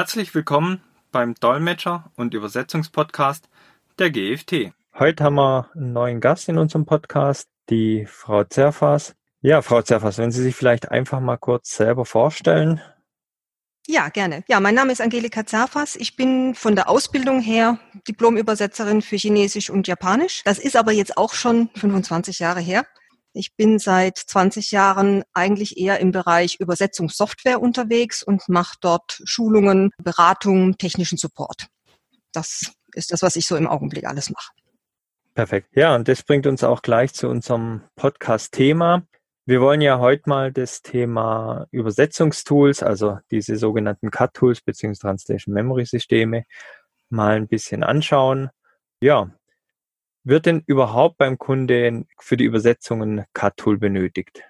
Herzlich willkommen beim Dolmetscher- und Übersetzungspodcast der GFT. Heute haben wir einen neuen Gast in unserem Podcast, die Frau Zerfas. Ja, Frau Zerfas, wenn Sie sich vielleicht einfach mal kurz selber vorstellen. Ja, gerne. Ja, mein Name ist Angelika Zerfas. Ich bin von der Ausbildung her Diplomübersetzerin für Chinesisch und Japanisch. Das ist aber jetzt auch schon 25 Jahre her. Ich bin seit 20 Jahren eigentlich eher im Bereich Übersetzungssoftware unterwegs und mache dort Schulungen, Beratungen, technischen Support. Das ist das, was ich so im Augenblick alles mache. Perfekt. Ja, und das bringt uns auch gleich zu unserem Podcast-Thema. Wir wollen ja heute mal das Thema Übersetzungstools, also diese sogenannten CAT-Tools bzw. Translation Memory Systeme, mal ein bisschen anschauen. Ja, wird denn überhaupt beim Kunden für die Übersetzungen CAT-Tool benötigt?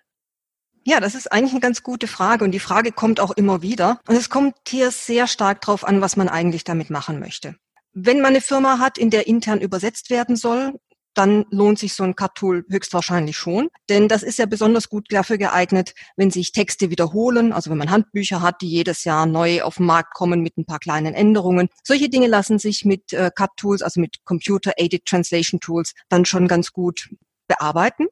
Ja, das ist eigentlich eine ganz gute Frage und die Frage kommt auch immer wieder. Und es kommt hier sehr stark drauf an, was man eigentlich damit machen möchte. Wenn man eine Firma hat, in der intern übersetzt werden soll, dann lohnt sich so ein Cut-Tool höchstwahrscheinlich schon. Denn das ist ja besonders gut dafür geeignet, wenn sich Texte wiederholen, also wenn man Handbücher hat, die jedes Jahr neu auf den Markt kommen mit ein paar kleinen Änderungen. Solche Dinge lassen sich mit äh, Cut-Tools, also mit Computer-Aided Translation Tools, dann schon ganz gut bearbeiten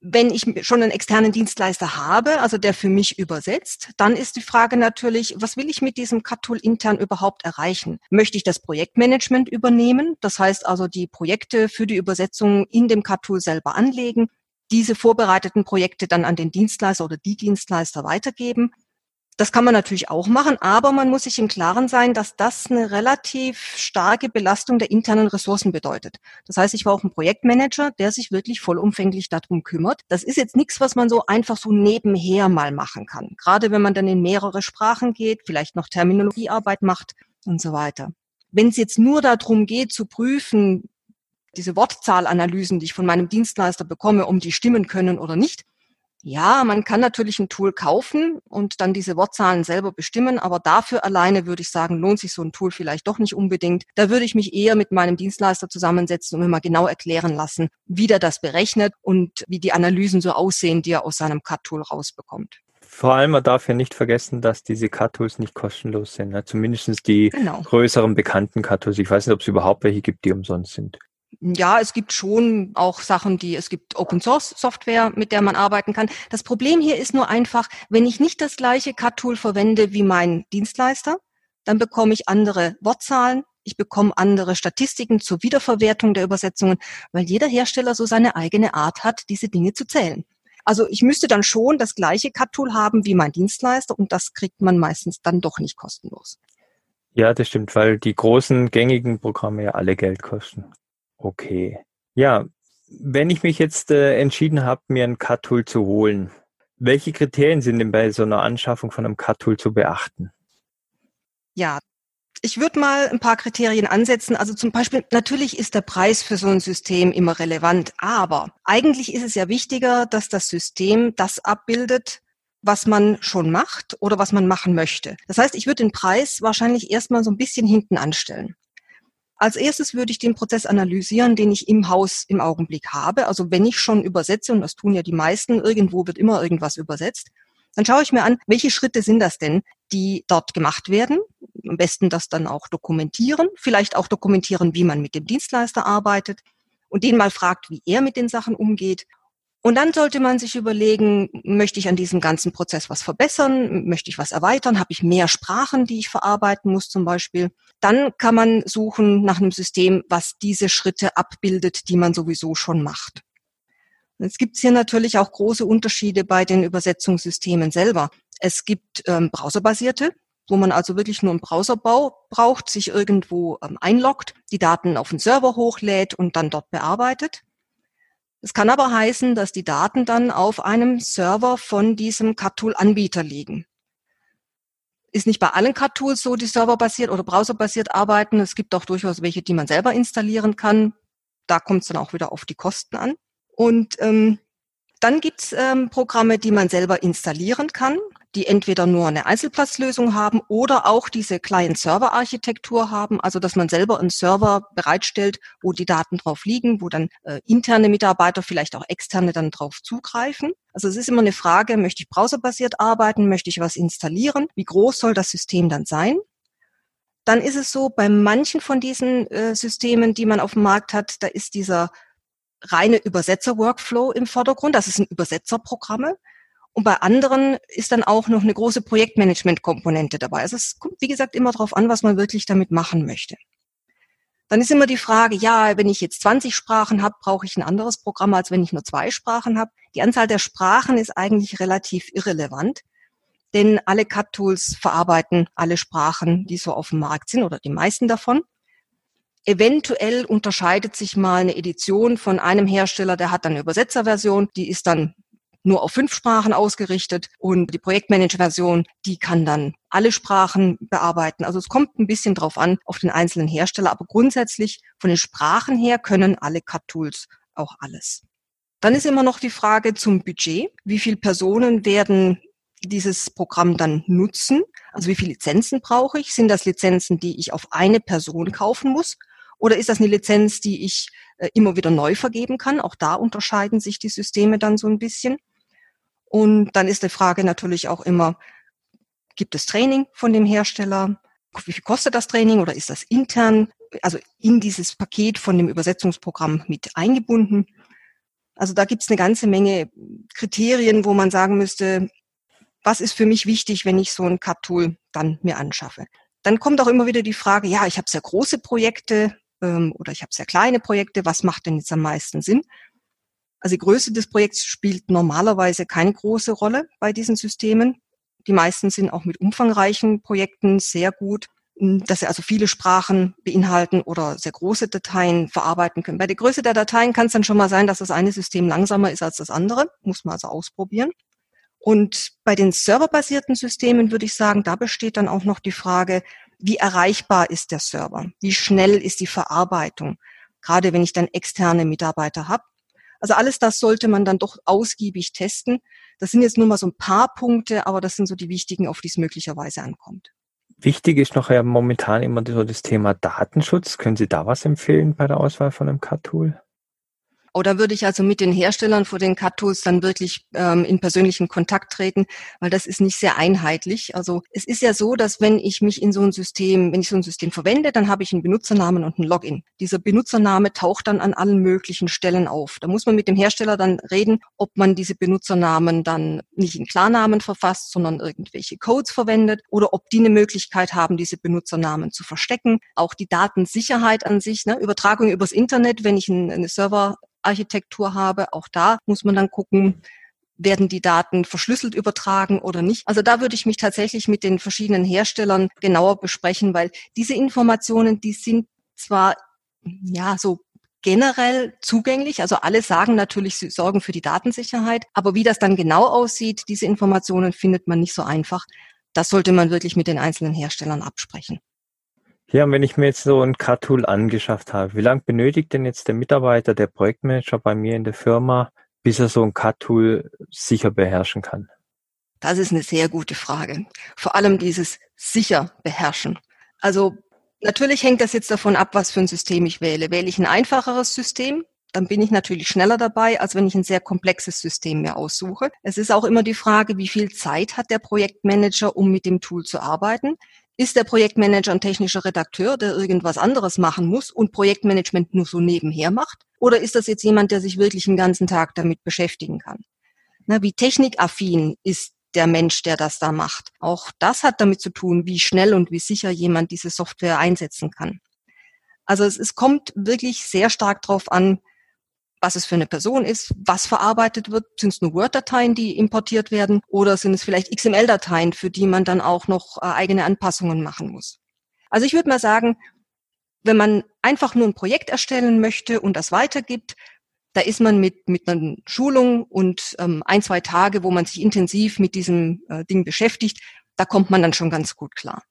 wenn ich schon einen externen Dienstleister habe, also der für mich übersetzt, dann ist die Frage natürlich, was will ich mit diesem Cut-Tool intern überhaupt erreichen? Möchte ich das Projektmanagement übernehmen? Das heißt also die Projekte für die Übersetzung in dem Cut-Tool selber anlegen, diese vorbereiteten Projekte dann an den Dienstleister oder die Dienstleister weitergeben das kann man natürlich auch machen, aber man muss sich im Klaren sein, dass das eine relativ starke Belastung der internen Ressourcen bedeutet. Das heißt, ich war auch ein Projektmanager, der sich wirklich vollumfänglich darum kümmert. Das ist jetzt nichts, was man so einfach so nebenher mal machen kann. Gerade wenn man dann in mehrere Sprachen geht, vielleicht noch Terminologiearbeit macht und so weiter. Wenn es jetzt nur darum geht zu prüfen, diese Wortzahlanalysen, die ich von meinem Dienstleister bekomme, um die stimmen können oder nicht, ja, man kann natürlich ein Tool kaufen und dann diese Wortzahlen selber bestimmen, aber dafür alleine würde ich sagen, lohnt sich so ein Tool vielleicht doch nicht unbedingt. Da würde ich mich eher mit meinem Dienstleister zusammensetzen und mir mal genau erklären lassen, wie der das berechnet und wie die Analysen so aussehen, die er aus seinem Cut-Tool rausbekommt. Vor allem, man darf ja nicht vergessen, dass diese Cut-Tools nicht kostenlos sind. Ne? Zumindest die genau. größeren bekannten Cut-Tools. Ich weiß nicht, ob es überhaupt welche gibt, die umsonst sind. Ja, es gibt schon auch Sachen, die, es gibt Open Source Software, mit der man arbeiten kann. Das Problem hier ist nur einfach, wenn ich nicht das gleiche Cut-Tool verwende wie mein Dienstleister, dann bekomme ich andere Wortzahlen, ich bekomme andere Statistiken zur Wiederverwertung der Übersetzungen, weil jeder Hersteller so seine eigene Art hat, diese Dinge zu zählen. Also ich müsste dann schon das gleiche Cut-Tool haben wie mein Dienstleister und das kriegt man meistens dann doch nicht kostenlos. Ja, das stimmt, weil die großen gängigen Programme ja alle Geld kosten. Okay. Ja, wenn ich mich jetzt äh, entschieden habe, mir ein Cut-Tool zu holen, welche Kriterien sind denn bei so einer Anschaffung von einem Cut-Tool zu beachten? Ja, ich würde mal ein paar Kriterien ansetzen. Also zum Beispiel, natürlich ist der Preis für so ein System immer relevant, aber eigentlich ist es ja wichtiger, dass das System das abbildet, was man schon macht oder was man machen möchte. Das heißt, ich würde den Preis wahrscheinlich erstmal so ein bisschen hinten anstellen. Als erstes würde ich den Prozess analysieren, den ich im Haus im Augenblick habe. Also wenn ich schon übersetze, und das tun ja die meisten, irgendwo wird immer irgendwas übersetzt, dann schaue ich mir an, welche Schritte sind das denn, die dort gemacht werden. Am besten das dann auch dokumentieren, vielleicht auch dokumentieren, wie man mit dem Dienstleister arbeitet und den mal fragt, wie er mit den Sachen umgeht und dann sollte man sich überlegen, möchte ich an diesem ganzen Prozess was verbessern? Möchte ich was erweitern? Habe ich mehr Sprachen, die ich verarbeiten muss zum Beispiel? Dann kann man suchen nach einem System, was diese Schritte abbildet, die man sowieso schon macht. Es gibt hier natürlich auch große Unterschiede bei den Übersetzungssystemen selber. Es gibt ähm, browserbasierte, wo man also wirklich nur einen Browserbau braucht, sich irgendwo ähm, einloggt, die Daten auf den Server hochlädt und dann dort bearbeitet. Es kann aber heißen, dass die Daten dann auf einem Server von diesem CAT-Tool-Anbieter liegen. Ist nicht bei allen CAT-Tools so, die serverbasiert oder browserbasiert arbeiten. Es gibt auch durchaus welche, die man selber installieren kann. Da kommt es dann auch wieder auf die Kosten an. Und ähm, dann gibt's ähm, Programme, die man selber installieren kann die entweder nur eine Einzelplatzlösung haben oder auch diese Client-Server-Architektur haben, also dass man selber einen Server bereitstellt, wo die Daten drauf liegen, wo dann äh, interne Mitarbeiter, vielleicht auch externe dann drauf zugreifen. Also es ist immer eine Frage, möchte ich browserbasiert arbeiten, möchte ich was installieren, wie groß soll das System dann sein? dann ist es so, bei manchen von diesen äh, Systemen, die man auf dem Markt hat, da ist dieser reine Übersetzer-Workflow im Vordergrund. Das sind Übersetzerprogramme. Und bei anderen ist dann auch noch eine große Projektmanagement-Komponente dabei. Also es kommt, wie gesagt, immer darauf an, was man wirklich damit machen möchte. Dann ist immer die Frage, ja, wenn ich jetzt 20 Sprachen habe, brauche ich ein anderes Programm, als wenn ich nur zwei Sprachen habe. Die Anzahl der Sprachen ist eigentlich relativ irrelevant, denn alle CAT-Tools verarbeiten alle Sprachen, die so auf dem Markt sind oder die meisten davon. Eventuell unterscheidet sich mal eine Edition von einem Hersteller, der hat dann eine Übersetzerversion, die ist dann nur auf fünf Sprachen ausgerichtet und die Projektmanager-Version, die kann dann alle Sprachen bearbeiten. Also es kommt ein bisschen drauf an, auf den einzelnen Hersteller, aber grundsätzlich von den Sprachen her können alle CAT-Tools auch alles. Dann ist immer noch die Frage zum Budget. Wie viele Personen werden dieses Programm dann nutzen? Also wie viele Lizenzen brauche ich? Sind das Lizenzen, die ich auf eine Person kaufen muss? Oder ist das eine Lizenz, die ich äh, immer wieder neu vergeben kann? Auch da unterscheiden sich die Systeme dann so ein bisschen. Und dann ist die Frage natürlich auch immer, gibt es Training von dem Hersteller? Wie viel kostet das Training oder ist das intern, also in dieses Paket von dem Übersetzungsprogramm mit eingebunden? Also da gibt es eine ganze Menge Kriterien, wo man sagen müsste, was ist für mich wichtig, wenn ich so ein Cut-Tool dann mir anschaffe. Dann kommt auch immer wieder die Frage, ja, ich habe sehr große Projekte ähm, oder ich habe sehr kleine Projekte, was macht denn jetzt am meisten Sinn? Also die Größe des Projekts spielt normalerweise keine große Rolle bei diesen Systemen. Die meisten sind auch mit umfangreichen Projekten sehr gut, dass sie also viele Sprachen beinhalten oder sehr große Dateien verarbeiten können. Bei der Größe der Dateien kann es dann schon mal sein, dass das eine System langsamer ist als das andere. Muss man also ausprobieren. Und bei den serverbasierten Systemen würde ich sagen, da besteht dann auch noch die Frage, wie erreichbar ist der Server? Wie schnell ist die Verarbeitung? Gerade wenn ich dann externe Mitarbeiter habe. Also alles das sollte man dann doch ausgiebig testen. Das sind jetzt nur mal so ein paar Punkte, aber das sind so die wichtigen, auf die es möglicherweise ankommt. Wichtig ist noch ja momentan immer so das Thema Datenschutz. Können Sie da was empfehlen bei der Auswahl von einem CAT-Tool? Oder würde ich also mit den Herstellern vor den Cut-Tools dann wirklich ähm, in persönlichen Kontakt treten, weil das ist nicht sehr einheitlich. Also es ist ja so, dass wenn ich mich in so ein System, wenn ich so ein System verwende, dann habe ich einen Benutzernamen und ein Login. Dieser Benutzername taucht dann an allen möglichen Stellen auf. Da muss man mit dem Hersteller dann reden, ob man diese Benutzernamen dann nicht in Klarnamen verfasst, sondern irgendwelche Codes verwendet oder ob die eine Möglichkeit haben, diese Benutzernamen zu verstecken. Auch die Datensicherheit an sich, ne, Übertragung übers Internet, wenn ich eine Server Architektur habe. Auch da muss man dann gucken, werden die Daten verschlüsselt übertragen oder nicht. Also da würde ich mich tatsächlich mit den verschiedenen Herstellern genauer besprechen, weil diese Informationen, die sind zwar ja so generell zugänglich. Also alle sagen natürlich, sie sorgen für die Datensicherheit. Aber wie das dann genau aussieht, diese Informationen findet man nicht so einfach. Das sollte man wirklich mit den einzelnen Herstellern absprechen. Ja, und wenn ich mir jetzt so ein CAD-Tool angeschafft habe, wie lange benötigt denn jetzt der Mitarbeiter, der Projektmanager bei mir in der Firma, bis er so ein CAD-Tool sicher beherrschen kann? Das ist eine sehr gute Frage. Vor allem dieses sicher beherrschen. Also natürlich hängt das jetzt davon ab, was für ein System ich wähle. Wähle ich ein einfacheres System, dann bin ich natürlich schneller dabei, als wenn ich ein sehr komplexes System mir aussuche. Es ist auch immer die Frage, wie viel Zeit hat der Projektmanager, um mit dem Tool zu arbeiten. Ist der Projektmanager ein technischer Redakteur, der irgendwas anderes machen muss und Projektmanagement nur so nebenher macht? Oder ist das jetzt jemand, der sich wirklich den ganzen Tag damit beschäftigen kann? Na, wie technikaffin ist der Mensch, der das da macht? Auch das hat damit zu tun, wie schnell und wie sicher jemand diese Software einsetzen kann. Also es, es kommt wirklich sehr stark darauf an, was es für eine Person ist, was verarbeitet wird. Sind es nur Word-Dateien, die importiert werden oder sind es vielleicht XML-Dateien, für die man dann auch noch äh, eigene Anpassungen machen muss? Also ich würde mal sagen, wenn man einfach nur ein Projekt erstellen möchte und das weitergibt, da ist man mit, mit einer Schulung und ähm, ein, zwei Tage, wo man sich intensiv mit diesem äh, Ding beschäftigt, da kommt man dann schon ganz gut klar.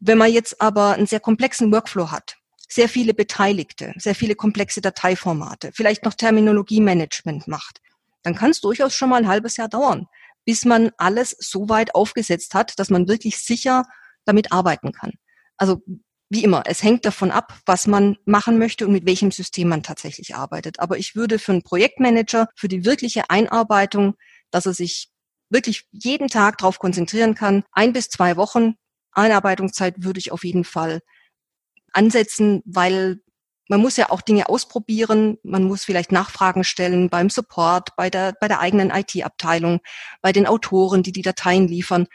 Wenn man jetzt aber einen sehr komplexen Workflow hat, sehr viele Beteiligte, sehr viele komplexe Dateiformate, vielleicht noch Terminologiemanagement macht, dann kann es durchaus schon mal ein halbes Jahr dauern, bis man alles so weit aufgesetzt hat, dass man wirklich sicher damit arbeiten kann. Also wie immer, es hängt davon ab, was man machen möchte und mit welchem System man tatsächlich arbeitet. Aber ich würde für einen Projektmanager, für die wirkliche Einarbeitung, dass er sich wirklich jeden Tag darauf konzentrieren kann, ein bis zwei Wochen Einarbeitungszeit würde ich auf jeden Fall ansetzen, weil man muss ja auch Dinge ausprobieren, man muss vielleicht Nachfragen stellen beim Support, bei der, bei der eigenen IT-Abteilung, bei den Autoren, die die Dateien liefern.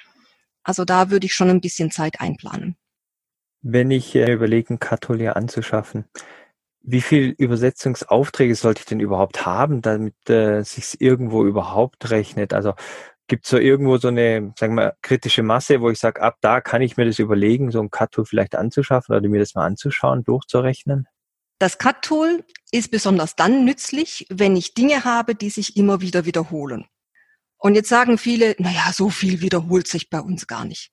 Also da würde ich schon ein bisschen Zeit einplanen. Wenn ich äh, überlege, Katholia anzuschaffen, wie viel Übersetzungsaufträge sollte ich denn überhaupt haben, damit äh, sich irgendwo überhaupt rechnet? Also gibt es so irgendwo so eine, sagen wir, kritische Masse, wo ich sage, ab da kann ich mir das überlegen, so ein Cut-Tool vielleicht anzuschaffen oder mir das mal anzuschauen, durchzurechnen? Das Cut-Tool ist besonders dann nützlich, wenn ich Dinge habe, die sich immer wieder wiederholen. Und jetzt sagen viele, naja, so viel wiederholt sich bei uns gar nicht.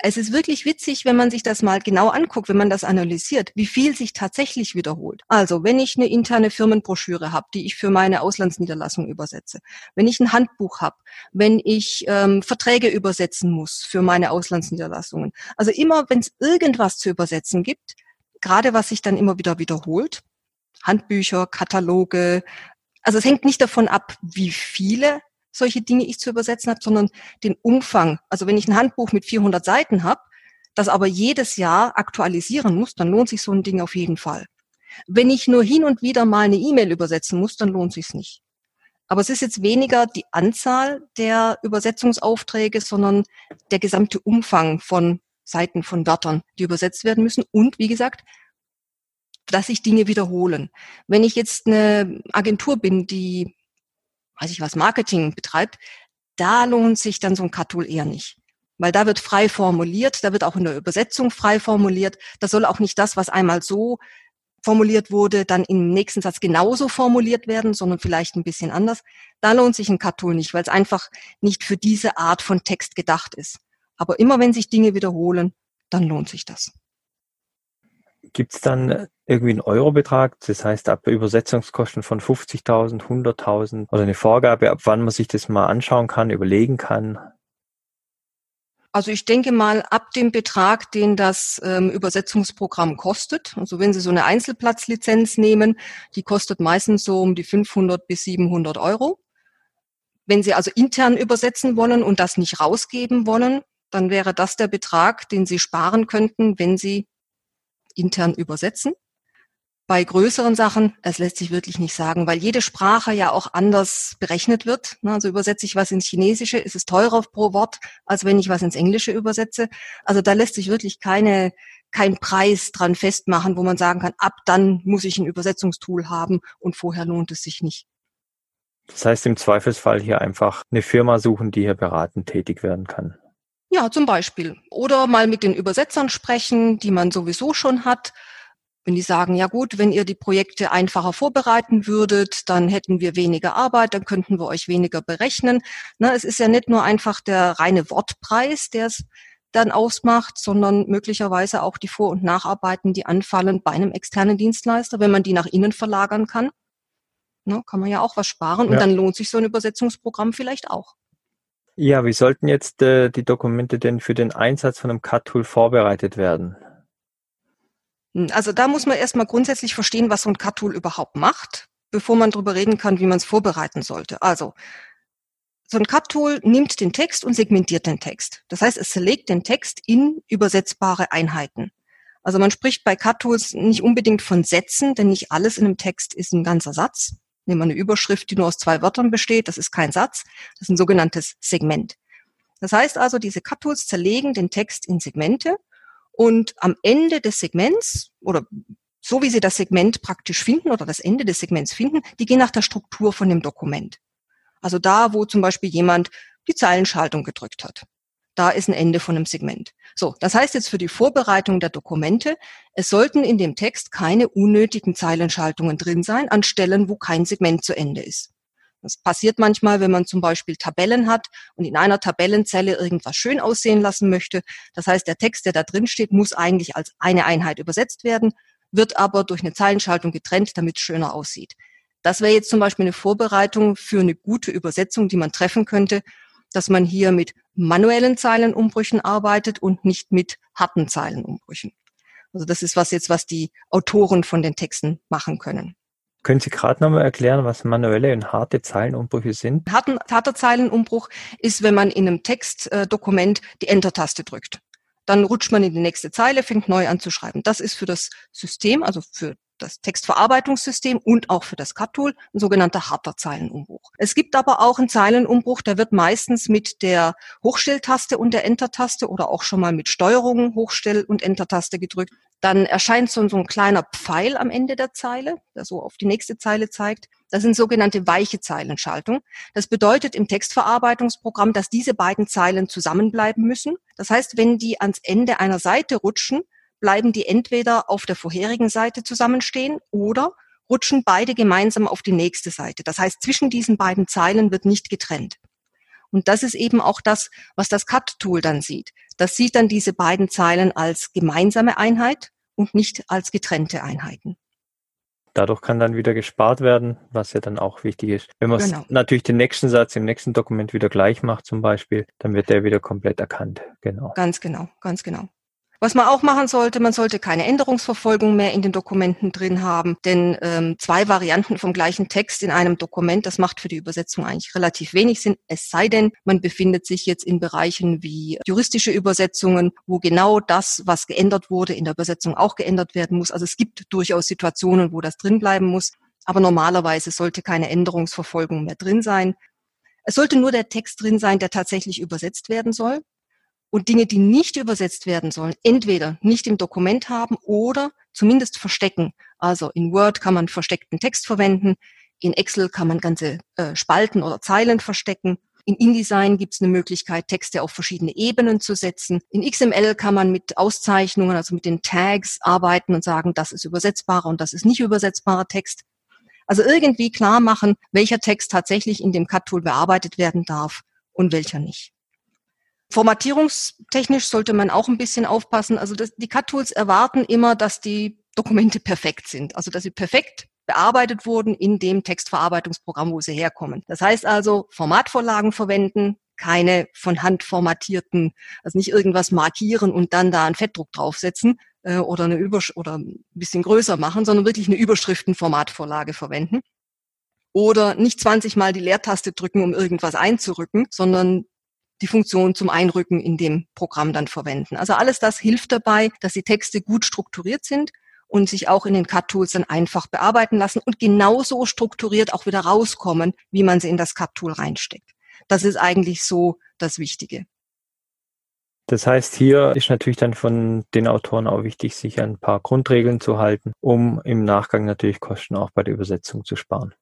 Es ist wirklich witzig, wenn man sich das mal genau anguckt, wenn man das analysiert, wie viel sich tatsächlich wiederholt. Also, wenn ich eine interne Firmenbroschüre habe, die ich für meine Auslandsniederlassung übersetze, wenn ich ein Handbuch habe, wenn ich ähm, Verträge übersetzen muss für meine Auslandsniederlassungen. Also immer, wenn es irgendwas zu übersetzen gibt, gerade was sich dann immer wieder wiederholt, Handbücher, Kataloge, also es hängt nicht davon ab, wie viele solche Dinge ich zu übersetzen habe, sondern den Umfang. Also wenn ich ein Handbuch mit 400 Seiten habe, das aber jedes Jahr aktualisieren muss, dann lohnt sich so ein Ding auf jeden Fall. Wenn ich nur hin und wieder mal eine E-Mail übersetzen muss, dann lohnt sich's nicht. Aber es ist jetzt weniger die Anzahl der Übersetzungsaufträge, sondern der gesamte Umfang von Seiten von Wörtern, die übersetzt werden müssen. Und wie gesagt, dass sich Dinge wiederholen. Wenn ich jetzt eine Agentur bin, die, weiß ich was, Marketing betreibt, da lohnt sich dann so ein Cut-Tool eher nicht. Weil da wird frei formuliert, da wird auch in der Übersetzung frei formuliert. Da soll auch nicht das, was einmal so formuliert wurde, dann im nächsten Satz genauso formuliert werden, sondern vielleicht ein bisschen anders. Da lohnt sich ein Cut-Tool nicht, weil es einfach nicht für diese Art von Text gedacht ist. Aber immer wenn sich Dinge wiederholen, dann lohnt sich das. Gibt es dann irgendwie einen Eurobetrag, das heißt ab Übersetzungskosten von 50.000, 100.000 oder eine Vorgabe, ab wann man sich das mal anschauen kann, überlegen kann? Also ich denke mal, ab dem Betrag, den das ähm, Übersetzungsprogramm kostet, also wenn Sie so eine Einzelplatzlizenz nehmen, die kostet meistens so um die 500 bis 700 Euro. Wenn Sie also intern übersetzen wollen und das nicht rausgeben wollen, dann wäre das der Betrag, den Sie sparen könnten, wenn Sie intern übersetzen. Bei größeren Sachen, es lässt sich wirklich nicht sagen, weil jede Sprache ja auch anders berechnet wird. Also übersetze ich was ins Chinesische, ist es teurer pro Wort, als wenn ich was ins Englische übersetze. Also da lässt sich wirklich keine, kein Preis dran festmachen, wo man sagen kann, ab dann muss ich ein Übersetzungstool haben und vorher lohnt es sich nicht. Das heißt im Zweifelsfall hier einfach eine Firma suchen, die hier beratend tätig werden kann. Ja, zum Beispiel. Oder mal mit den Übersetzern sprechen, die man sowieso schon hat. Wenn die sagen, ja gut, wenn ihr die Projekte einfacher vorbereiten würdet, dann hätten wir weniger Arbeit, dann könnten wir euch weniger berechnen. Na, es ist ja nicht nur einfach der reine Wortpreis, der es dann ausmacht, sondern möglicherweise auch die Vor- und Nacharbeiten, die anfallen bei einem externen Dienstleister, wenn man die nach innen verlagern kann. Na, kann man ja auch was sparen ja. und dann lohnt sich so ein Übersetzungsprogramm vielleicht auch. Ja, wie sollten jetzt äh, die Dokumente denn für den Einsatz von einem Cut-Tool vorbereitet werden? Hm, also da muss man erstmal grundsätzlich verstehen, was so ein Cut-Tool überhaupt macht, bevor man darüber reden kann, wie man es vorbereiten sollte. Also so ein Cut-Tool nimmt den Text und segmentiert den Text. Das heißt, es zerlegt den Text in übersetzbare Einheiten. Also man spricht bei Cut-Tools nicht unbedingt von Sätzen, denn nicht alles in einem Text ist ein ganzer Satz. Nehmen wir eine Überschrift, die nur aus zwei Wörtern besteht. Das ist kein Satz. Das ist ein sogenanntes Segment. Das heißt also, diese Cut-Tools zerlegen den Text in Segmente und am Ende des Segments oder so wie sie das Segment praktisch finden oder das Ende des Segments finden, die gehen nach der Struktur von dem Dokument. Also da, wo zum Beispiel jemand die Zeilenschaltung gedrückt hat. Da ist ein Ende von einem Segment. So, das heißt jetzt für die Vorbereitung der Dokumente, es sollten in dem Text keine unnötigen Zeilenschaltungen drin sein an Stellen, wo kein Segment zu Ende ist. Das passiert manchmal, wenn man zum Beispiel Tabellen hat und in einer Tabellenzelle irgendwas schön aussehen lassen möchte. Das heißt, der Text, der da drin steht, muss eigentlich als eine Einheit übersetzt werden, wird aber durch eine Zeilenschaltung getrennt, damit es schöner aussieht. Das wäre jetzt zum Beispiel eine Vorbereitung für eine gute Übersetzung, die man treffen könnte dass man hier mit manuellen Zeilenumbrüchen arbeitet und nicht mit harten Zeilenumbrüchen. Also das ist was jetzt, was die Autoren von den Texten machen können. Können Sie gerade nochmal erklären, was manuelle und harte Zeilenumbrüche sind? Harten, harter Zeilenumbruch ist, wenn man in einem Textdokument die Enter-Taste drückt. dann rutscht man in die nächste Zeile, fängt neu an zu schreiben. Das ist für das System, also für das Textverarbeitungssystem und auch für das CAT-Tool ein sogenannter harter Zeilenumbruch. Es gibt aber auch einen Zeilenumbruch, der wird meistens mit der Hochstelltaste und der Enter-Taste oder auch schon mal mit Steuerung Hochstell- und Enter-Taste gedrückt. Dann erscheint so, so ein kleiner Pfeil am Ende der Zeile, der so auf die nächste Zeile zeigt. Das sind sogenannte weiche Zeilenschaltung. Das bedeutet im Textverarbeitungsprogramm, dass diese beiden Zeilen zusammenbleiben müssen. Das heißt, wenn die ans Ende einer Seite rutschen, bleiben die entweder auf der vorherigen Seite zusammenstehen oder rutschen beide gemeinsam auf die nächste Seite. Das heißt, zwischen diesen beiden Zeilen wird nicht getrennt. Und das ist eben auch das, was das Cut-Tool dann sieht. Das sieht dann diese beiden Zeilen als gemeinsame Einheit und nicht als getrennte Einheiten. Dadurch kann dann wieder gespart werden, was ja dann auch wichtig ist. Wenn man genau. natürlich den nächsten Satz im nächsten Dokument wieder gleich macht zum Beispiel, dann wird der wieder komplett erkannt. Genau. Ganz genau, ganz genau. Was man auch machen sollte, man sollte keine Änderungsverfolgung mehr in den Dokumenten drin haben, denn ähm, zwei Varianten vom gleichen Text in einem Dokument, das macht für die Übersetzung eigentlich relativ wenig Sinn, es sei denn, man befindet sich jetzt in Bereichen wie juristische Übersetzungen, wo genau das, was geändert wurde, in der Übersetzung auch geändert werden muss. Also es gibt durchaus Situationen, wo das drin bleiben muss, aber normalerweise sollte keine Änderungsverfolgung mehr drin sein. Es sollte nur der Text drin sein, der tatsächlich übersetzt werden soll und Dinge, die nicht übersetzt werden sollen, entweder nicht im Dokument haben oder zumindest verstecken. Also in Word kann man versteckten Text verwenden, in Excel kann man ganze äh, Spalten oder Zeilen verstecken. In InDesign gibt es eine Möglichkeit, Texte auf verschiedene Ebenen zu setzen. In XML kann man mit Auszeichnungen, also mit den Tags arbeiten und sagen, das ist übersetzbarer und das ist nicht übersetzbarer Text. Also irgendwie klar machen, welcher Text tatsächlich in dem Cut-Tool bearbeitet werden darf und welcher nicht. Formatierungstechnisch sollte man auch ein bisschen aufpassen. Also das, die Cut-Tools erwarten immer, dass die Dokumente perfekt sind. Also dass sie perfekt bearbeitet wurden in dem Textverarbeitungsprogramm, wo sie herkommen. Das heißt also, Formatvorlagen verwenden, keine von Hand formatierten, also nicht irgendwas markieren und dann da einen Fettdruck draufsetzen äh, oder eine Übersch oder ein bisschen größer machen, sondern wirklich eine Überschriftenformatvorlage verwenden. Oder nicht 20 Mal die Leertaste drücken, um irgendwas einzurücken, sondern die Funktion zum Einrücken in dem Programm dann verwenden. Also alles das hilft dabei, dass die Texte gut strukturiert sind und sich auch in den Cut-Tools dann einfach bearbeiten lassen und genauso strukturiert auch wieder rauskommen, wie man sie in das Cut-Tool reinsteckt. Das ist eigentlich so das Wichtige. Das heißt, hier ist natürlich dann von den Autoren auch wichtig, sich ein paar Grundregeln zu halten, um im Nachgang natürlich Kosten auch bei der Übersetzung zu sparen.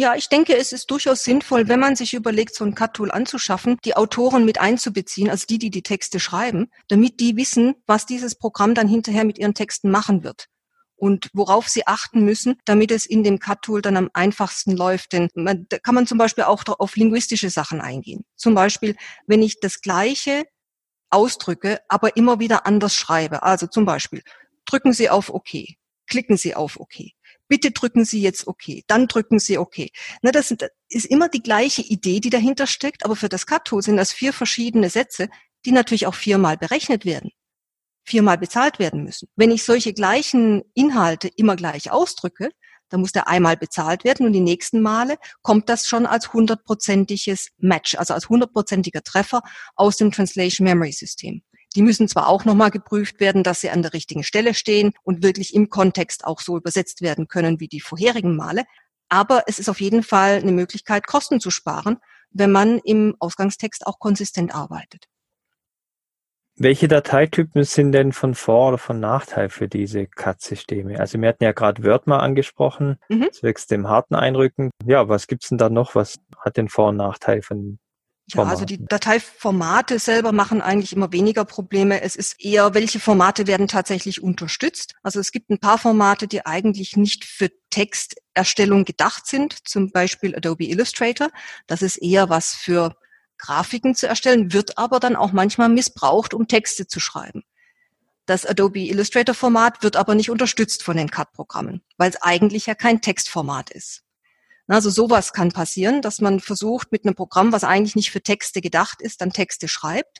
Ja, ich denke, es ist durchaus sinnvoll, wenn man sich überlegt, so ein Cut-Tool anzuschaffen, die Autoren mit einzubeziehen, also die, die die Texte schreiben, damit die wissen, was dieses Programm dann hinterher mit ihren Texten machen wird und worauf sie achten müssen, damit es in dem Cut-Tool dann am einfachsten läuft. Denn man, da kann man zum Beispiel auch auf linguistische Sachen eingehen. Zum Beispiel, wenn ich das Gleiche ausdrücke, aber immer wieder anders schreibe. Also zum Beispiel, drücken Sie auf OK, klicken Sie auf OK bitte drücken Sie jetzt OK, dann drücken Sie OK. Na, das ist immer die gleiche Idee, die dahinter steckt, aber für das Cut-Tool sind das vier verschiedene Sätze, die natürlich auch viermal berechnet werden, viermal bezahlt werden müssen. Wenn ich solche gleichen Inhalte immer gleich ausdrücke, dann muss der einmal bezahlt werden und die nächsten Male kommt das schon als hundertprozentiges Match, also als hundertprozentiger Treffer aus dem Translation Memory System. Die müssen zwar auch nochmal geprüft werden, dass sie an der richtigen Stelle stehen und wirklich im Kontext auch so übersetzt werden können wie die vorherigen Male, aber es ist auf jeden Fall eine Möglichkeit, Kosten zu sparen, wenn man im Ausgangstext auch konsistent arbeitet. Welche Dateitypen sind denn von Vor- oder von Nachteil für diese CAD-Systeme? Also wir hatten ja gerade Word mal angesprochen, mhm. zwecks dem harten Einrücken. Ja, was gibt's denn da noch? Was hat den Vor- und Nachteil von ja, also die Dateiformate selber machen eigentlich immer weniger Probleme. Es ist eher, welche Formate werden tatsächlich unterstützt. Also es gibt ein paar Formate, die eigentlich nicht für Texterstellung gedacht sind, zum Beispiel Adobe Illustrator. Das ist eher was für Grafiken zu erstellen, wird aber dann auch manchmal missbraucht, um Texte zu schreiben. Das Adobe Illustrator Format wird aber nicht unterstützt von den CAD-Programmen, weil es eigentlich ja kein Textformat ist. Also sowas kann passieren, dass man versucht, mit einem Programm, was eigentlich nicht für Texte gedacht ist, dann Texte schreibt.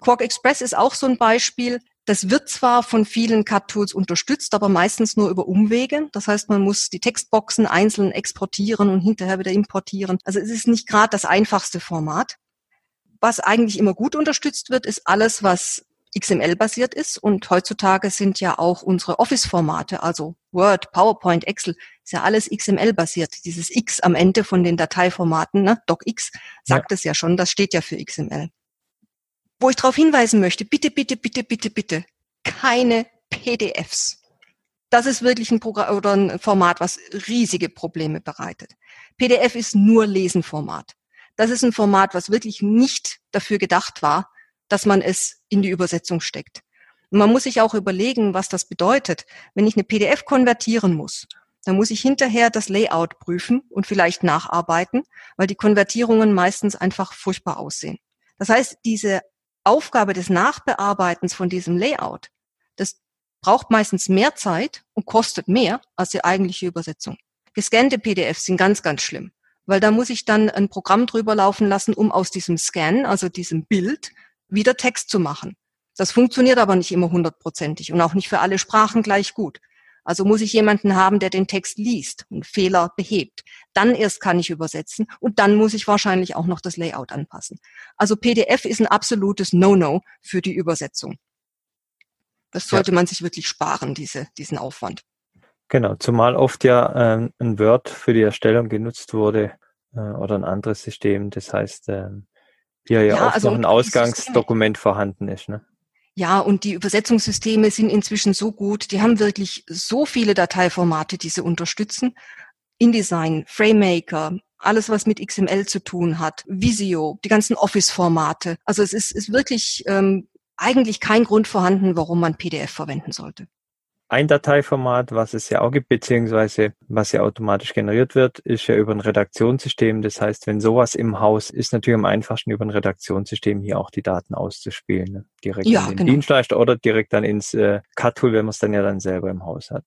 Quark Express ist auch so ein Beispiel. Das wird zwar von vielen CAD-Tools unterstützt, aber meistens nur über Umwege. Das heißt, man muss die Textboxen einzeln exportieren und hinterher wieder importieren. Also es ist nicht gerade das einfachste Format. Was eigentlich immer gut unterstützt wird, ist alles, was XML-basiert ist. Und heutzutage sind ja auch unsere Office-Formate, also Word, PowerPoint, Excel, ist ja alles XML-basiert. Dieses X am Ende von den Dateiformaten, ne, DocX, sagt ja. es ja schon, das steht ja für XML. Wo ich darauf hinweisen möchte, bitte, bitte, bitte, bitte, bitte, keine PDFs. Das ist wirklich ein Programm oder ein Format, was riesige Probleme bereitet. PDF ist nur Lesenformat. Das ist ein Format, was wirklich nicht dafür gedacht war, dass man es in die Übersetzung steckt. Und man muss sich auch überlegen, was das bedeutet. Wenn ich eine PDF konvertieren muss, dann muss ich hinterher das Layout prüfen und vielleicht nacharbeiten, weil die Konvertierungen meistens einfach furchtbar aussehen. Das heißt, diese Aufgabe des Nachbearbeitens von diesem Layout, das braucht meistens mehr Zeit und kostet mehr als die eigentliche Übersetzung. Gescannte PDFs sind ganz, ganz schlimm, weil da muss ich dann ein Programm drüber laufen lassen, um aus diesem Scan, also diesem Bild, wieder Text zu machen. Das funktioniert aber nicht immer hundertprozentig und auch nicht für alle Sprachen gleich gut. Also muss ich jemanden haben, der den Text liest und Fehler behebt. Dann erst kann ich übersetzen und dann muss ich wahrscheinlich auch noch das Layout anpassen. Also PDF ist ein absolutes No-No für die Übersetzung. Das sollte ja. man sich wirklich sparen, diese, diesen Aufwand. Genau, zumal oft ja ähm, ein Word für die Erstellung genutzt wurde äh, oder ein anderes System. Das heißt, ähm, hier ja, ja oft also noch ein Ausgangsdokument vorhanden ist. Ne? Ja, und die Übersetzungssysteme sind inzwischen so gut, die haben wirklich so viele Dateiformate, die sie unterstützen. InDesign, FrameMaker, alles, was mit XML zu tun hat, Visio, die ganzen Office-Formate. Also es ist, ist wirklich ähm, eigentlich kein Grund vorhanden, warum man PDF verwenden sollte ein Dateiformat, was es ja auch gibt, beziehungsweise was ja automatisch generiert wird, ist ja über ein Redaktionssystem. Das heißt, wenn sowas im Haus ist, natürlich am einfachsten über ein Redaktionssystem hier auch die Daten auszuspielen. Ne? Direkt ja, in den genau. Dienstleister oder direkt dann ins äh, Cut-Tool, wenn man es dann ja dann selber im Haus hat.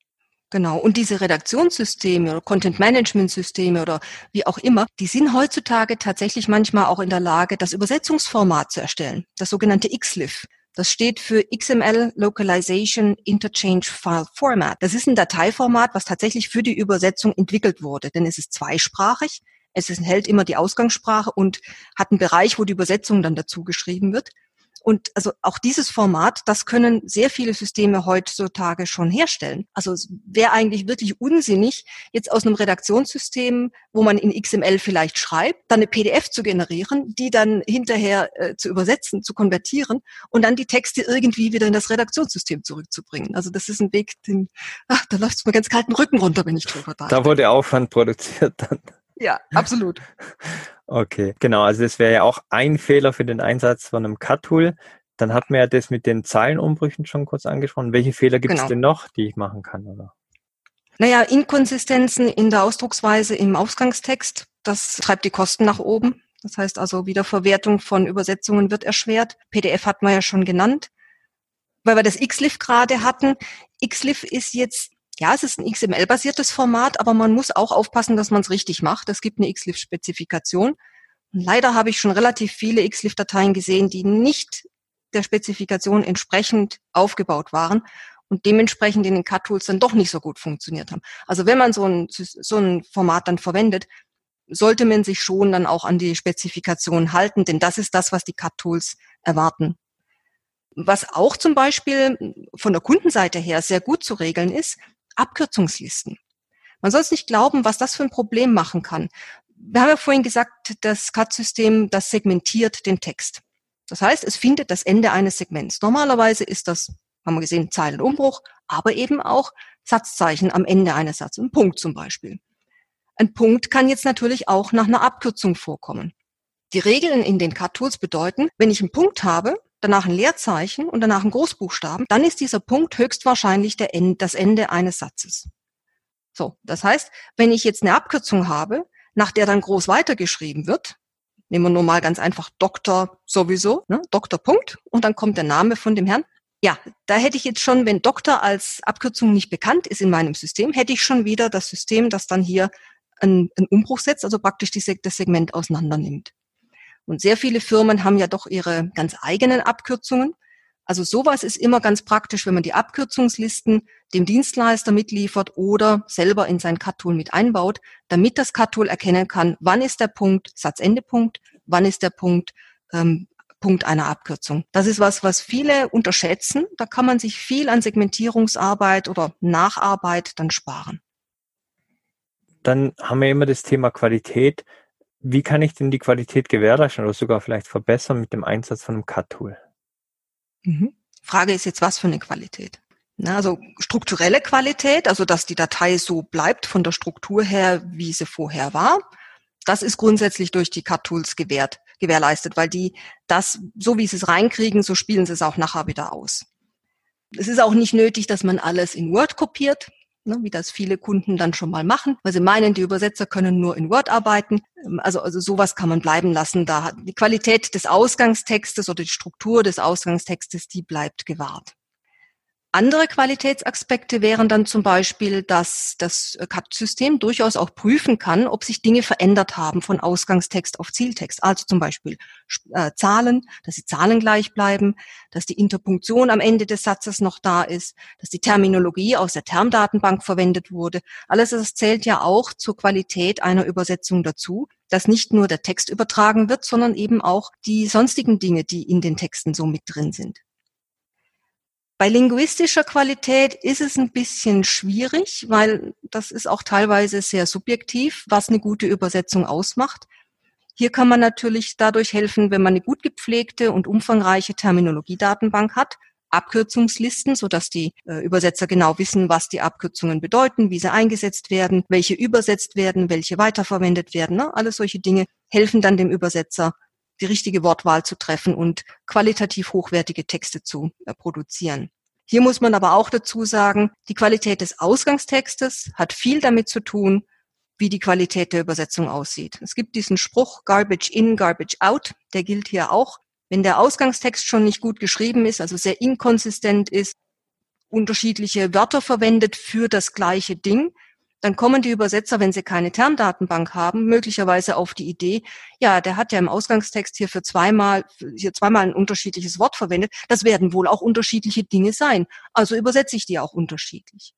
Genau. Und diese Redaktionssysteme oder Content-Management-Systeme oder wie auch immer, die sind heutzutage tatsächlich manchmal auch in der Lage, das Übersetzungsformat zu erstellen, das sogenannte XLIF. Das steht für XML Localization Interchange File Format. Das ist ein Dateiformat, was tatsächlich für die Übersetzung entwickelt wurde, denn es ist zweisprachig. Es enthält immer die Ausgangssprache und hat einen Bereich, wo die Übersetzung dann dazu geschrieben wird. Und also auch dieses Format, das können sehr viele Systeme heutzutage schon herstellen. Also es wäre eigentlich wirklich unsinnig, jetzt aus einem Redaktionssystem, wo man in XML vielleicht schreibt, dann eine PDF zu generieren, die dann hinterher äh, zu übersetzen, zu konvertieren und dann die Texte irgendwie wieder in das Redaktionssystem zurückzubringen. Also das ist ein Weg, den, ach, da läuft es mir ganz kalten Rücken runter, wenn ich drüber da. Da wurde Aufwand produziert dann. Ja, absolut. Okay, genau. Also das wäre ja auch ein Fehler für den Einsatz von einem Cut-Tool. Dann hat man ja das mit den Zeilenumbrüchen schon kurz angesprochen. Welche Fehler gibt es genau. denn noch, die ich machen kann? Oder? Naja, Inkonsistenzen in der Ausdrucksweise im Ausgangstext, das treibt die Kosten nach oben. Das heißt also, Wiederverwertung von Übersetzungen wird erschwert. PDF hat man ja schon genannt. Weil wir das XLIF gerade hatten. XLIF ist jetzt ja, es ist ein XML-basiertes Format, aber man muss auch aufpassen, dass man es richtig macht. Es gibt eine XLIF-Spezifikation. Leider habe ich schon relativ viele XLIF-Dateien gesehen, die nicht der Spezifikation entsprechend aufgebaut waren und dementsprechend in den Cut-Tools dann doch nicht so gut funktioniert haben. Also wenn man so ein, so ein Format dann verwendet, sollte man sich schon dann auch an die Spezifikation halten, denn das ist das, was die Cut-Tools erwarten. Was auch zum Beispiel von der Kundenseite her sehr gut zu regeln ist, Abkürzungslisten. Man soll es nicht glauben, was das für ein Problem machen kann. Wir haben ja vorhin gesagt, das CAD-System, das segmentiert den Text. Das heißt, es findet das Ende eines Segments. Normalerweise ist das, haben wir gesehen, Zeilenumbruch, aber eben auch Satzzeichen am Ende eines Satzes, ein Punkt zum Beispiel. Ein Punkt kann jetzt natürlich auch nach einer Abkürzung vorkommen. Die Regeln in den CAD-Tools bedeuten, wenn ich einen Punkt habe, danach ein Leerzeichen und danach ein Großbuchstaben, dann ist dieser Punkt höchstwahrscheinlich der End, das Ende eines Satzes. So, das heißt, wenn ich jetzt eine Abkürzung habe, nach der dann groß weitergeschrieben wird, nehmen wir nur mal ganz einfach Doktor sowieso, ne, Doktor Punkt, und dann kommt der Name von dem Herrn. Ja, da hätte ich jetzt schon, wenn Doktor als Abkürzung nicht bekannt ist in meinem System, hätte ich schon wieder das System, das dann hier einen, einen Umbruch setzt, also praktisch die, das Segment auseinander nimmt. Und sehr viele Firmen haben ja doch ihre ganz eigenen Abkürzungen. Also sowas ist immer ganz praktisch, wenn man die Abkürzungslisten dem Dienstleister mitliefert oder selber in sein Cut-Tool mit einbaut, damit das Cut-Tool erkennen kann, wann ist der Punkt Satzendepunkt, wann ist der Punkt ähm, Punkt einer Abkürzung. Das ist was, was viele unterschätzen. Da kann man sich viel an Segmentierungsarbeit oder Nacharbeit dann sparen. Dann haben wir immer das Thema Qualität. Wie kann ich denn die Qualität gewährleisten oder sogar vielleicht verbessern mit dem Einsatz von einem Cut-Tool? Mhm. Frage ist jetzt, was für eine Qualität? Na, also strukturelle Qualität, also dass die Datei so bleibt von der Struktur her, wie sie vorher war. Das ist grundsätzlich durch die Cut-Tools gewährt, gewährleistet, weil die das, so wie sie es reinkriegen, so spielen sie es auch nachher wieder aus. Es ist auch nicht nötig, dass man alles in Word kopiert ne, wie das viele Kunden dann schon mal machen, weil sie meinen, die Übersetzer können nur in Word arbeiten. Ähm, also, also sowas kann man bleiben lassen. Da die Qualität des Ausgangstextes oder die Struktur des Ausgangstextes, die bleibt gewahrt. Andere Qualitätsaspekte wären dann zum Beispiel, dass das CAD-System durchaus auch prüfen kann, ob sich Dinge verändert haben von Ausgangstext auf Zieltext. Also zum Beispiel äh, Zahlen, dass die Zahlen gleich bleiben, dass die Interpunktion am Ende des Satzes noch da ist, dass die Terminologie aus der Termdatenbank verwendet wurde. Alles das zählt ja auch zur Qualität einer Übersetzung dazu, dass nicht nur der Text übertragen wird, sondern eben auch die sonstigen Dinge, die in den Texten so mit drin sind. Bei linguistischer Qualität ist es ein bisschen schwierig, weil das ist auch teilweise sehr subjektiv, was eine gute Übersetzung ausmacht. Hier kann man natürlich dadurch helfen, wenn man eine gut gepflegte und umfangreiche Terminologiedatenbank hat, Abkürzungslisten, so dass die äh, Übersetzer genau wissen, was die Abkürzungen bedeuten, wie sie eingesetzt werden, welche übersetzt werden, welche weiterverwendet werden. Ne? Alles solche Dinge helfen dann dem Übersetzer, die richtige Wortwahl zu treffen und qualitativ hochwertige Texte zu äh, produzieren. Hier muss man aber auch dazu sagen, die Qualität des Ausgangstextes hat viel damit zu tun, wie die Qualität der Übersetzung aussieht. Es gibt diesen Spruch Garbage in, Garbage out, der gilt hier auch. Wenn der Ausgangstext schon nicht gut geschrieben ist, also sehr inkonsistent ist, unterschiedliche Wörter verwendet für das gleiche Ding, dann kommen die Übersetzer, wenn sie keine Termdatenbank haben, möglicherweise auf die Idee, ja, der hat ja im Ausgangstext hier für zweimal, hier zweimal ein unterschiedliches Wort verwendet. Das werden wohl auch unterschiedliche Dinge sein. Also übersetze ich die auch unterschiedlich.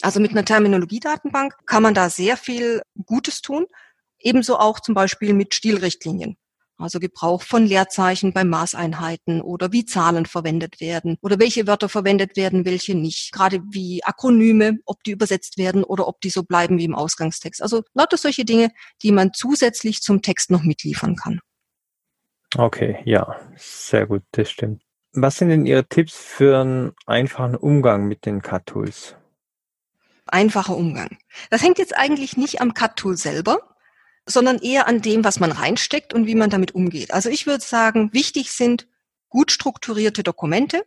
Also mit einer Terminologiedatenbank kann man da sehr viel Gutes tun. Ebenso auch zum Beispiel mit Stilrichtlinien also Gebrauch von Leerzeichen bei Maßeinheiten oder wie Zahlen verwendet werden oder welche Wörter verwendet werden, welche nicht. Gerade wie Akronyme, ob die übersetzt werden oder ob die so bleiben wie im Ausgangstext. Also lauter solche Dinge, die man zusätzlich zum Text noch mitliefern kann. Okay, ja, sehr gut, das stimmt. Was sind denn Ihre Tipps für einen einfachen Umgang mit den Cut-Tools? Einfacher Umgang. Das hängt jetzt eigentlich nicht am Cut-Tool selber, sondern eher an dem, was man reinsteckt und wie man damit umgeht. Also ich würde sagen, wichtig sind gut strukturierte Dokumente,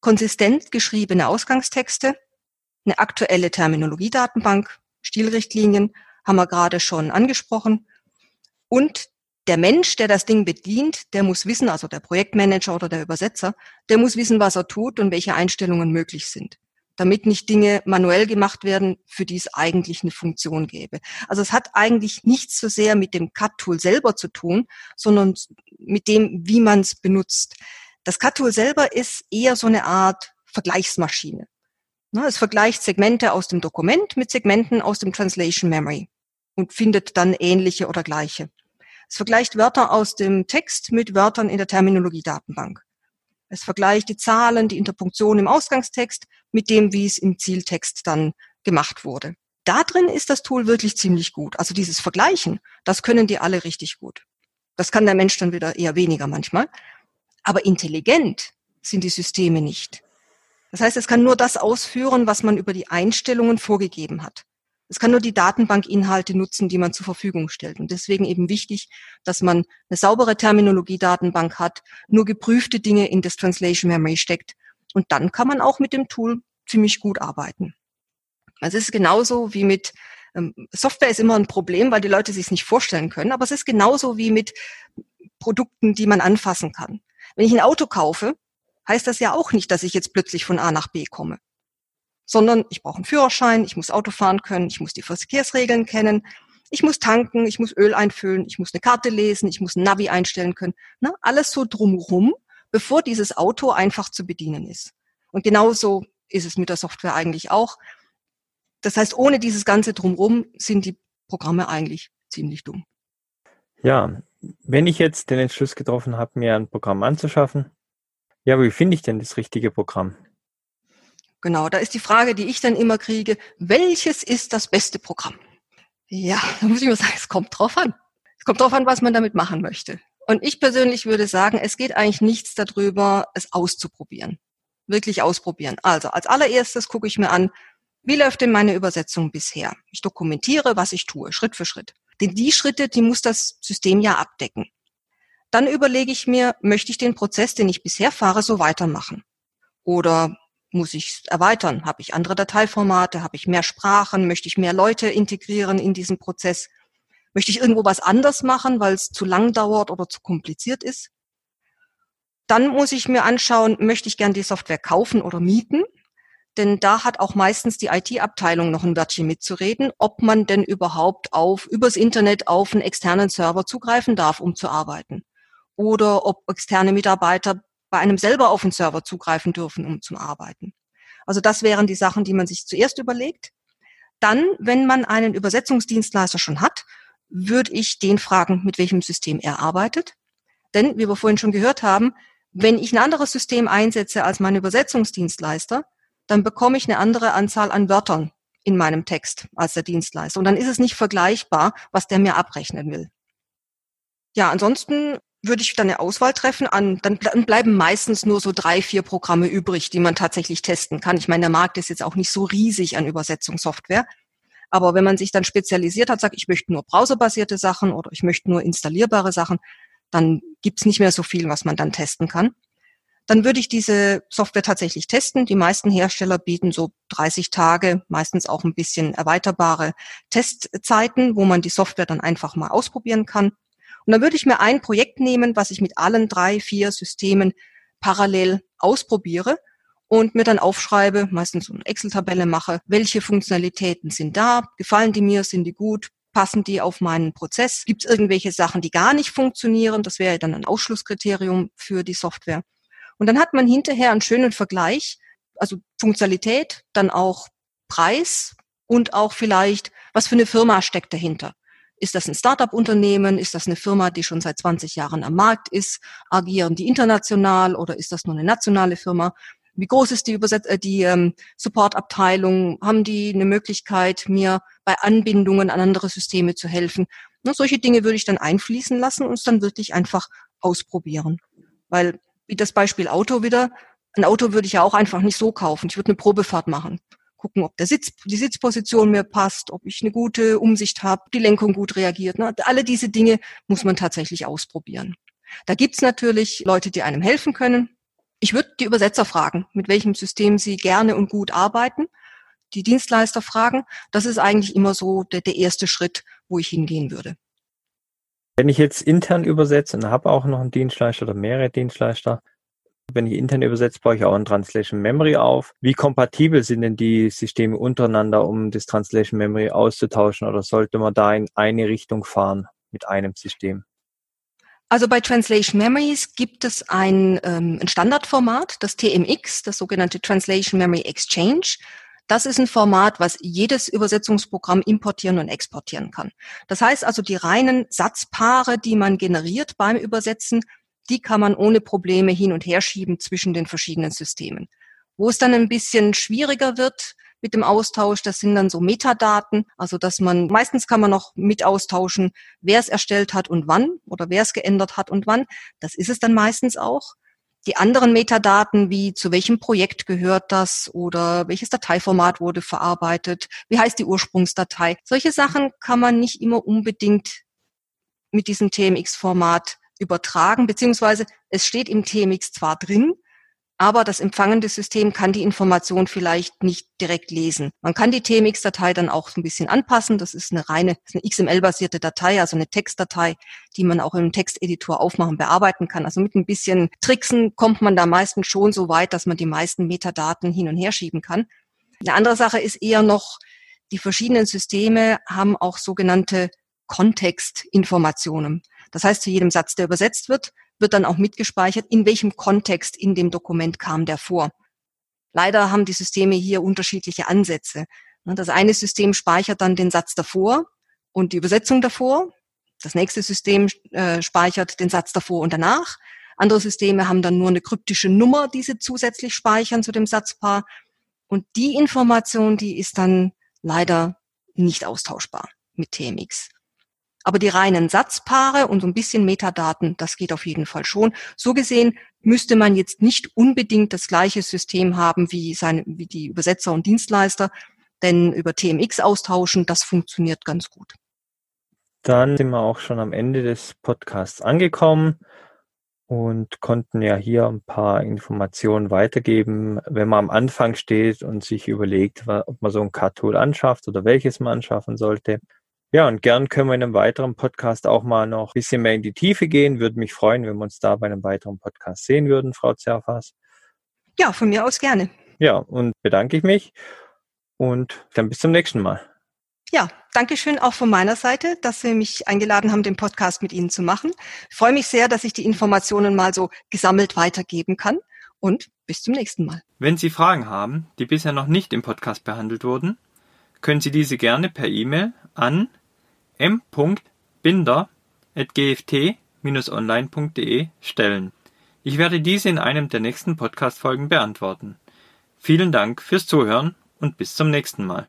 konsistent geschriebene Ausgangstexte, eine aktuelle Terminologiedatenbank, Stilrichtlinien haben wir gerade schon angesprochen. Und der Mensch, der das Ding bedient, der muss wissen, also der Projektmanager oder der Übersetzer, der muss wissen, was er tut und welche Einstellungen möglich sind damit nicht Dinge manuell gemacht werden, für die es eigentlich eine Funktion gäbe. Also es hat eigentlich nichts so sehr mit dem Cut-Tool selber zu tun, sondern mit dem, wie man es benutzt. Das Cut-Tool selber ist eher so eine Art Vergleichsmaschine. Ne, es vergleicht Segmente aus dem Dokument mit Segmenten aus dem Translation Memory und findet dann ähnliche oder gleiche. Es vergleicht Wörter aus dem Text mit Wörtern in der Terminologiedatenbank. Es vergleicht die Zahlen, die Interpunktion im Ausgangstext mit dem, wie es im Zieltext dann gemacht wurde. Da drin ist das Tool wirklich ziemlich gut. Also dieses Vergleichen, das können die alle richtig gut. Das kann der Mensch dann wieder eher weniger manchmal. Aber intelligent sind die Systeme nicht. Das heißt, es kann nur das ausführen, was man über die Einstellungen vorgegeben hat. Es kann nur die Datenbankinhalte nutzen, die man zur Verfügung stellt. Und deswegen eben wichtig, dass man eine saubere Terminologiedatenbank hat, nur geprüfte Dinge in das Translation Memory steckt. Und dann kann man auch mit dem Tool ziemlich gut arbeiten. Also es ist genauso wie mit ähm, Software ist immer ein Problem, weil die Leute sich es nicht vorstellen können, aber es ist genauso wie mit Produkten, die man anfassen kann. Wenn ich ein Auto kaufe, heißt das ja auch nicht, dass ich jetzt plötzlich von A nach B komme sondern ich brauche einen Führerschein, ich muss Auto fahren können, ich muss die Verkehrsregeln kennen, ich muss tanken, ich muss Öl einfüllen, ich muss eine Karte lesen, ich muss ein Navi einstellen können. Ne? Alles so drumrum, bevor dieses Auto einfach zu bedienen ist. Und genauso ist es mit der Software eigentlich auch. Das heißt, ohne dieses ganze drumrum sind die Programme eigentlich ziemlich dumm. Ja, wenn ich jetzt den Entschluss getroffen habe, mir ein Programm anzuschaffen, ja, wie finde ich denn das richtige Programm? Genau, da ist die Frage, die ich dann immer kriege, welches ist das beste Programm? Ja, da muss ich mal sagen, es kommt drauf an. Es kommt drauf an, was man damit machen möchte. Und ich persönlich würde sagen, es geht eigentlich nichts darüber, es auszuprobieren. Wirklich ausprobieren. Also als allererstes gucke ich mir an, wie läuft denn meine Übersetzung bisher? Ich dokumentiere, was ich tue, Schritt für Schritt. Denn die Schritte, die muss das System ja abdecken. Dann überlege ich mir, möchte ich den Prozess, den ich bisher fahre, so weitermachen? Oder muss ich erweitern? Habe ich andere Dateiformate? Habe ich mehr Sprachen? Möchte ich mehr Leute integrieren in diesen Prozess? Möchte ich irgendwo was anders machen, weil es zu lang dauert oder zu kompliziert ist? Dann muss ich mir anschauen, möchte ich gern die Software kaufen oder mieten? Denn da hat auch meistens die IT-Abteilung noch ein Wörtchen mitzureden, ob man denn überhaupt auf, übers Internet auf einen externen Server zugreifen darf, um zu arbeiten. Oder ob externe Mitarbeiter bei einem selber auf den Server zugreifen dürfen, um zu arbeiten. Also das wären die Sachen, die man sich zuerst überlegt. Dann, wenn man einen Übersetzungsdienstleister schon hat, würde ich den fragen, mit welchem System er arbeitet. Denn, wie wir vorhin schon gehört haben, wenn ich ein anderes System einsetze als mein Übersetzungsdienstleister, dann bekomme ich eine andere Anzahl an Wörtern in meinem Text als der Dienstleister. Und dann ist es nicht vergleichbar, was der mir abrechnen will. Ja, ansonsten würde ich dann eine Auswahl treffen an, dann bleiben meistens nur so drei, vier Programme übrig, die man tatsächlich testen kann. Ich meine, der Markt ist jetzt auch nicht so riesig an Übersetzungssoftware. Aber wenn man sich dann spezialisiert hat, sagt, ich möchte nur browserbasierte Sachen oder ich möchte nur installierbare Sachen, dann gibt's nicht mehr so viel, was man dann testen kann. Dann würde ich diese Software tatsächlich testen. Die meisten Hersteller bieten so 30 Tage, meistens auch ein bisschen erweiterbare Testzeiten, wo man die Software dann einfach mal ausprobieren kann. Und dann würde ich mir ein Projekt nehmen, was ich mit allen drei, vier Systemen parallel ausprobiere und mir dann aufschreibe, meistens so eine Excel-Tabelle mache, welche Funktionalitäten sind da, gefallen die mir, sind die gut, passen die auf meinen Prozess, gibt es irgendwelche Sachen, die gar nicht funktionieren, das wäre dann ein Ausschlusskriterium für die Software. Und dann hat man hinterher einen schönen Vergleich, also Funktionalität, dann auch Preis und auch vielleicht, was für eine Firma steckt dahinter. Ist das ein Startup-Unternehmen? Ist das eine Firma, die schon seit 20 Jahren am Markt ist? Agieren die international oder ist das nur eine nationale Firma? Wie groß ist die, Überset äh, die ähm, Supportabteilung? Haben die eine Möglichkeit, mir bei Anbindungen an andere Systeme zu helfen? Ne, solche Dinge würde ich dann einfließen lassen und es dann wirklich einfach ausprobieren. Weil, wie das Beispiel Auto wieder, ein Auto würde ich ja auch einfach nicht so kaufen. Ich würde eine Probefahrt machen. Gucken, ob der Sitz, die Sitzposition mir passt, ob ich eine gute Umsicht habe, die Lenkung gut reagiert. Ne? Alle diese Dinge muss man tatsächlich ausprobieren. Da gibt's natürlich Leute, die einem helfen können. Ich würde die Übersetzer fragen, mit welchem System sie gerne und gut arbeiten. Die Dienstleister fragen. Das ist eigentlich immer so der, der erste Schritt, wo ich hingehen würde. Wenn ich jetzt intern übersetze und habe auch noch einen Dienstleister oder mehrere Dienstleister, wenn ich intern übersetze, baue ich auch ein Translation Memory auf. Wie kompatibel sind denn die Systeme untereinander, um das Translation Memory auszutauschen oder sollte man da in eine Richtung fahren mit einem System? Also bei Translation Memories gibt es ein, ähm, ein Standardformat, das TMX, das sogenannte Translation Memory Exchange. Das ist ein Format, was jedes Übersetzungsprogramm importieren und exportieren kann. Das heißt also, die reinen Satzpaare, die man generiert beim Übersetzen, die kann man ohne Probleme hin und her schieben zwischen den verschiedenen Systemen. Wo es dann ein bisschen schwieriger wird, mit dem Austausch. Das sind dann so Metadaten, also dass man, meistens kann man noch mit austauschen, wer es erstellt hat und wann oder wer es geändert hat und wann. Das ist es dann meistens auch. Die anderen Metadaten, wie zu welchem Projekt gehört das oder welches Dateiformat wurde verarbeitet, wie heißt die Ursprungsdatei. Solche Sachen kann man nicht immer unbedingt mit diesem TMX-Format übertragen, beziehungsweise es steht im TMX zwar drin, aber das empfangende System kann die Information vielleicht nicht direkt lesen. Man kann die TMX-Datei dann auch ein bisschen anpassen. Das ist eine reine, eine XML-basierte Datei, also eine Textdatei, die man auch im Texteditor aufmachen, bearbeiten kann. Also mit ein bisschen Tricksen kommt man da meistens schon so weit, dass man die meisten Metadaten hin und her schieben kann. Eine andere Sache ist eher noch, die verschiedenen Systeme haben auch sogenannte Kontextinformationen. Das heißt, zu jedem Satz, der übersetzt wird, wird dann auch mitgespeichert, in welchem Kontext in dem Dokument kam der vor. Leider haben die Systeme hier unterschiedliche Ansätze. Das eine System speichert dann den Satz davor und die Übersetzung davor. Das nächste System äh, speichert den Satz davor und danach. Andere Systeme haben dann nur eine kryptische Nummer, die sie zusätzlich speichern zu dem Satzpaar. Und die Information, die ist dann leider nicht austauschbar mit TMX. Aber die reinen Satzpaare und so ein bisschen Metadaten, das geht auf jeden Fall schon. So gesehen müsste man jetzt nicht unbedingt das gleiche System haben wie, seine, wie die Übersetzer und Dienstleister, denn über TMX austauschen, das funktioniert ganz gut. Dann sind wir auch schon am Ende des Podcasts angekommen und konnten ja hier ein paar Informationen weitergeben, wenn man am Anfang steht und sich überlegt, ob man so ein Cut-Tool anschafft oder welches man anschaffen sollte. Ja, und gern können wir in einem weiteren Podcast auch mal noch ein bisschen mehr in die Tiefe gehen. Würde mich freuen, wenn wir uns da bei einem weiteren Podcast sehen würden, Frau Zerfas. Ja, von mir aus gerne. Ja, und bedanke ich mich und dann bis zum nächsten Mal. Ja, danke schön auch von meiner Seite, dass Sie mich eingeladen haben, den Podcast mit Ihnen zu machen. Ich freue mich sehr, dass ich die Informationen mal so gesammelt weitergeben kann und bis zum nächsten Mal. Wenn Sie Fragen haben, die bisher noch nicht im Podcast behandelt wurden, können Sie diese gerne per E-Mail an m.binder.gft-online.de stellen. Ich werde diese in einem der nächsten Podcast-Folgen beantworten. Vielen Dank fürs Zuhören und bis zum nächsten Mal.